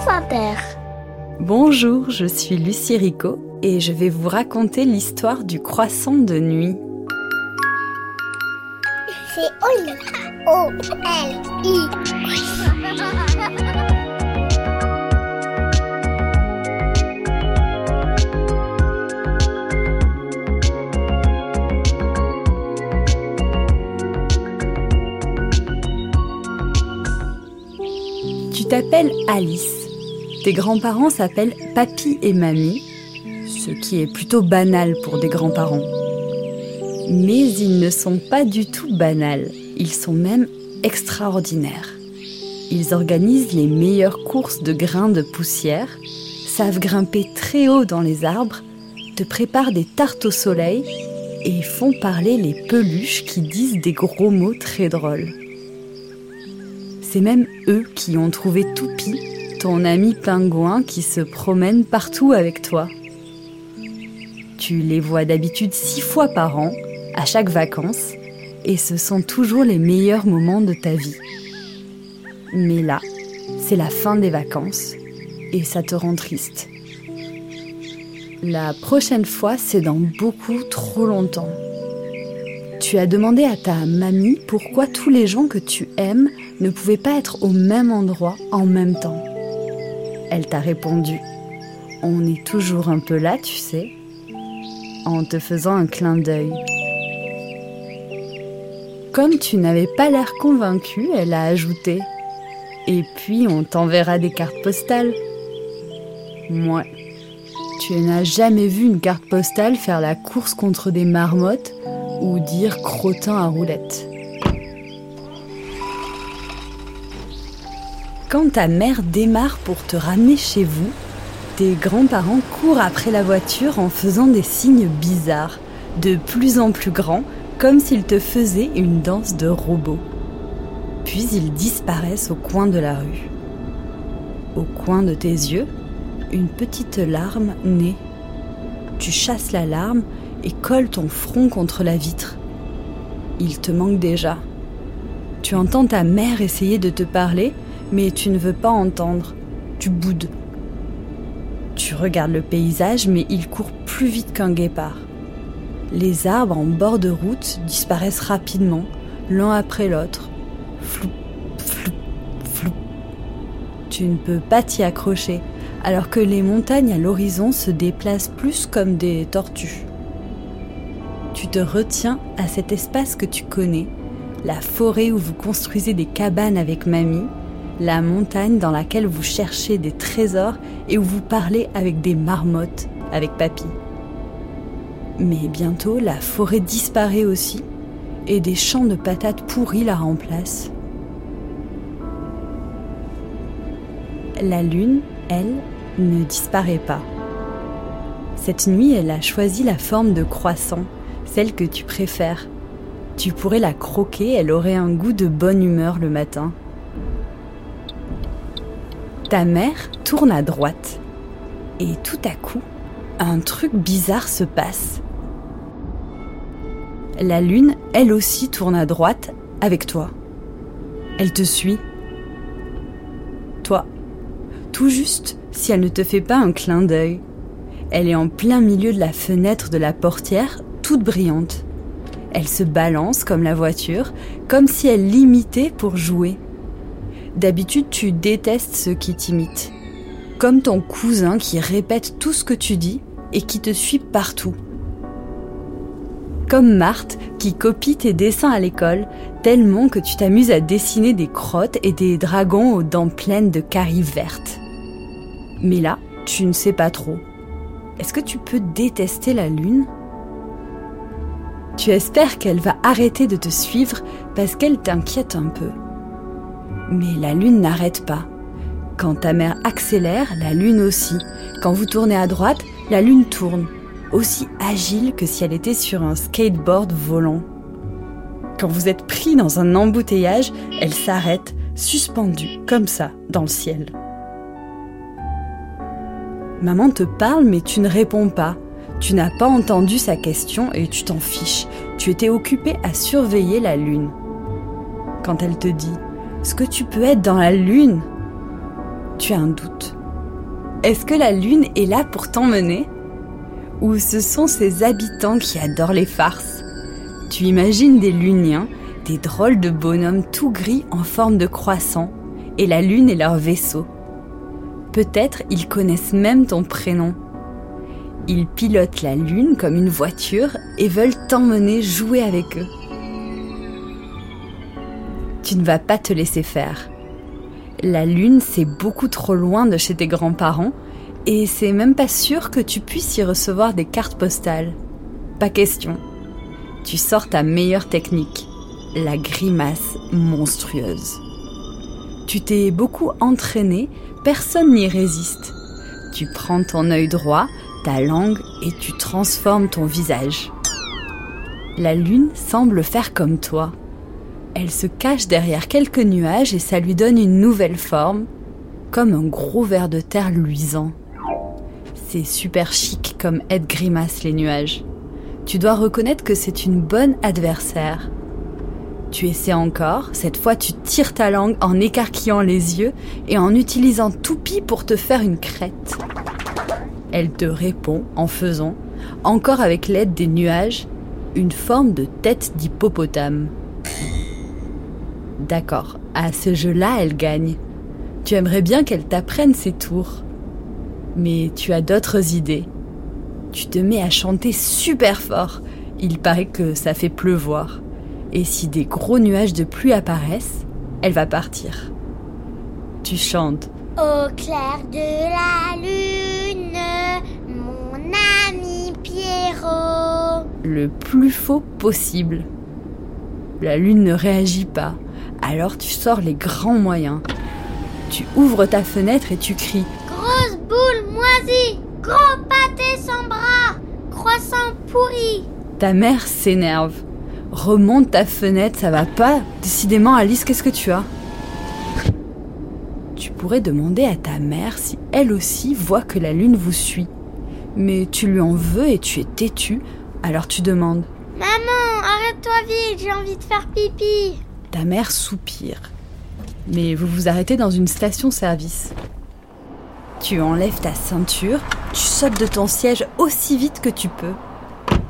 France Inter. Bonjour, je suis Lucie Rico et je vais vous raconter l'histoire du croissant de nuit. C'est Oli. O-L-I. Tu t'appelles Alice. Tes grands-parents s'appellent Papy et Mamie, ce qui est plutôt banal pour des grands-parents. Mais ils ne sont pas du tout banals, ils sont même extraordinaires. Ils organisent les meilleures courses de grains de poussière, savent grimper très haut dans les arbres, te préparent des tartes au soleil et font parler les peluches qui disent des gros mots très drôles. C'est même eux qui ont trouvé Toupie, ton ami pingouin qui se promène partout avec toi. Tu les vois d'habitude six fois par an, à chaque vacances, et ce sont toujours les meilleurs moments de ta vie. Mais là, c'est la fin des vacances, et ça te rend triste. La prochaine fois, c'est dans beaucoup trop longtemps. Tu as demandé à ta mamie pourquoi tous les gens que tu aimes ne pouvaient pas être au même endroit en même temps. Elle t'a répondu On est toujours un peu là, tu sais, en te faisant un clin d'œil. Comme tu n'avais pas l'air convaincu, elle a ajouté Et puis on t'enverra des cartes postales. Moi, tu n'as jamais vu une carte postale faire la course contre des marmottes ou dire crottin à roulette. Quand ta mère démarre pour te ramener chez vous, tes grands-parents courent après la voiture en faisant des signes bizarres, de plus en plus grands, comme s'ils te faisaient une danse de robot. Puis ils disparaissent au coin de la rue. Au coin de tes yeux, une petite larme naît. Tu chasses la larme et colles ton front contre la vitre. Il te manque déjà. Tu entends ta mère essayer de te parler, mais tu ne veux pas entendre. Tu boudes. Tu regardes le paysage, mais il court plus vite qu'un guépard. Les arbres en bord de route disparaissent rapidement, l'un après l'autre. Flou, flou, flou. Tu ne peux pas t'y accrocher, alors que les montagnes à l'horizon se déplacent plus comme des tortues. Tu te retiens à cet espace que tu connais, la forêt où vous construisez des cabanes avec mamie, la montagne dans laquelle vous cherchez des trésors et où vous parlez avec des marmottes avec papy. Mais bientôt, la forêt disparaît aussi et des champs de patates pourries la remplacent. La lune, elle, ne disparaît pas. Cette nuit, elle a choisi la forme de croissant, celle que tu préfères. Tu pourrais la croquer, elle aurait un goût de bonne humeur le matin. Ta mère tourne à droite. Et tout à coup, un truc bizarre se passe. La lune, elle aussi, tourne à droite avec toi. Elle te suit. Toi, tout juste si elle ne te fait pas un clin d'œil. Elle est en plein milieu de la fenêtre de la portière, toute brillante. Elle se balance comme la voiture, comme si elle l'imitait pour jouer. D'habitude, tu détestes ceux qui t'imitent. Comme ton cousin qui répète tout ce que tu dis et qui te suit partout. Comme Marthe qui copie tes dessins à l'école tellement que tu t'amuses à dessiner des crottes et des dragons aux dents pleines de caries vertes. Mais là, tu ne sais pas trop. Est-ce que tu peux détester la lune? Tu espères qu'elle va arrêter de te suivre parce qu'elle t'inquiète un peu. Mais la lune n'arrête pas. Quand ta mère accélère, la lune aussi. Quand vous tournez à droite, la lune tourne, aussi agile que si elle était sur un skateboard volant. Quand vous êtes pris dans un embouteillage, elle s'arrête, suspendue, comme ça, dans le ciel. Maman te parle mais tu ne réponds pas. Tu n'as pas entendu sa question et tu t'en fiches. Tu étais occupé à surveiller la lune. Quand elle te dit ce que tu peux être dans la lune, tu as un doute. Est-ce que la Lune est là pour t'emmener? Ou ce sont ses habitants qui adorent les farces? Tu imagines des Luniens, des drôles de bonhommes tout gris en forme de croissant, et la Lune est leur vaisseau. Peut-être ils connaissent même ton prénom. Ils pilotent la Lune comme une voiture et veulent t'emmener jouer avec eux. Tu ne vas pas te laisser faire. La Lune, c'est beaucoup trop loin de chez tes grands-parents et c'est même pas sûr que tu puisses y recevoir des cartes postales. Pas question. Tu sors ta meilleure technique, la grimace monstrueuse. Tu t'es beaucoup entraîné, personne n'y résiste. Tu prends ton œil droit, ta langue et tu transformes ton visage. La lune semble faire comme toi. Elle se cache derrière quelques nuages et ça lui donne une nouvelle forme, comme un gros ver de terre luisant. C'est super chic comme aide grimace les nuages. Tu dois reconnaître que c'est une bonne adversaire. Tu essaies encore, cette fois tu tires ta langue en écarquillant les yeux et en utilisant toupie pour te faire une crête. Elle te répond en faisant, encore avec l'aide des nuages, une forme de tête d'hippopotame. D'accord, à ce jeu-là, elle gagne. Tu aimerais bien qu'elle t'apprenne ses tours. Mais tu as d'autres idées. Tu te mets à chanter super fort. Il paraît que ça fait pleuvoir. Et si des gros nuages de pluie apparaissent, elle va partir. Tu chantes. Au clair de la lune, mon ami Pierrot. Le plus faux possible. La lune ne réagit pas. Alors tu sors les grands moyens. Tu ouvres ta fenêtre et tu cries Grosse boule moisie, gros pâté sans bras, croissant pourri. Ta mère s'énerve. Remonte ta fenêtre, ça va pas. Décidément, Alice, qu'est-ce que tu as? Tu pourrais demander à ta mère si elle aussi voit que la lune vous suit. Mais tu lui en veux et tu es têtu, alors tu demandes. Maman, arrête-toi vite, j'ai envie de faire pipi. Ta mère soupire. Mais vous vous arrêtez dans une station-service. Tu enlèves ta ceinture, tu sautes de ton siège aussi vite que tu peux.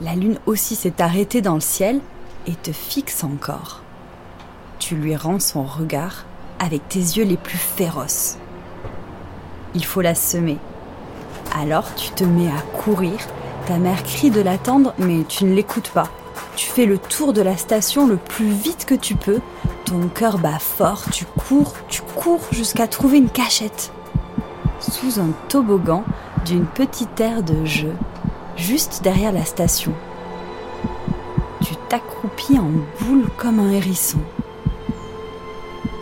La lune aussi s'est arrêtée dans le ciel et te fixe encore. Tu lui rends son regard avec tes yeux les plus féroces. Il faut la semer. Alors tu te mets à courir, ta mère crie de l'attendre mais tu ne l'écoutes pas. Tu fais le tour de la station le plus vite que tu peux, ton cœur bat fort, tu cours, tu cours jusqu'à trouver une cachette. Sous un toboggan d'une petite aire de jeu, juste derrière la station. Tu t'accroupis en boule comme un hérisson.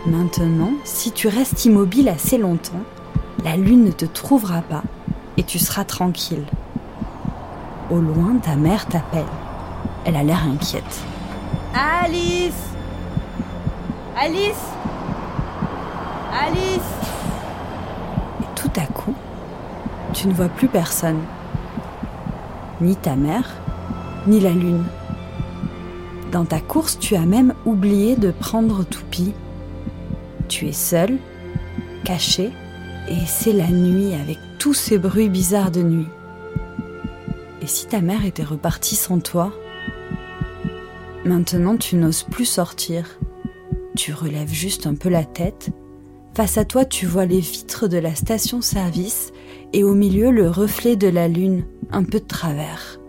Maintenant, si tu restes immobile assez longtemps, la lune ne te trouvera pas et tu seras tranquille. Au loin, ta mère t'appelle. Elle a l'air inquiète. Alice Alice Alice Et tout à coup, tu ne vois plus personne. Ni ta mère, ni la lune. Dans ta course, tu as même oublié de prendre Toupie. Tu es seul, caché, et c'est la nuit avec tous ces bruits bizarres de nuit. Et si ta mère était repartie sans toi Maintenant, tu n'oses plus sortir. Tu relèves juste un peu la tête. Face à toi, tu vois les vitres de la station-service et au milieu le reflet de la lune, un peu de travers.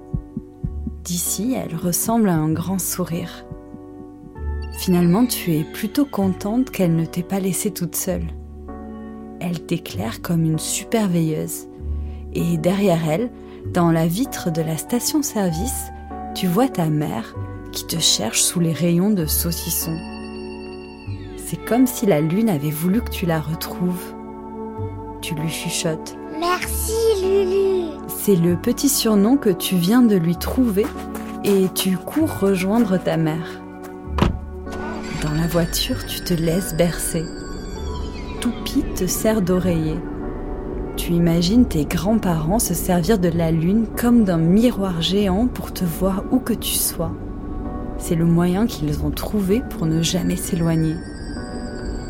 D'ici, elle ressemble à un grand sourire. Finalement, tu es plutôt contente qu'elle ne t'ait pas laissée toute seule. Elle t'éclaire comme une super veilleuse. Et derrière elle, dans la vitre de la station-service, tu vois ta mère qui te cherche sous les rayons de saucisson. C'est comme si la lune avait voulu que tu la retrouves. Tu lui chuchotes. Merci Lulu. C'est le petit surnom que tu viens de lui trouver et tu cours rejoindre ta mère. Dans la voiture, tu te laisses bercer. Toupie te sert d'oreiller. Tu imagines tes grands-parents se servir de la lune comme d'un miroir géant pour te voir où que tu sois. C'est le moyen qu'ils ont trouvé pour ne jamais s'éloigner.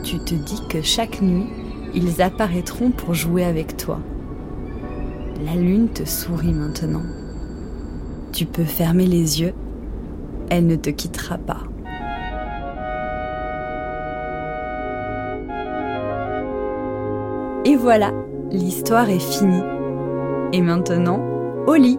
Tu te dis que chaque nuit, ils apparaîtront pour jouer avec toi. La lune te sourit maintenant. Tu peux fermer les yeux, elle ne te quittera pas. Et voilà, l'histoire est finie. Et maintenant, au lit.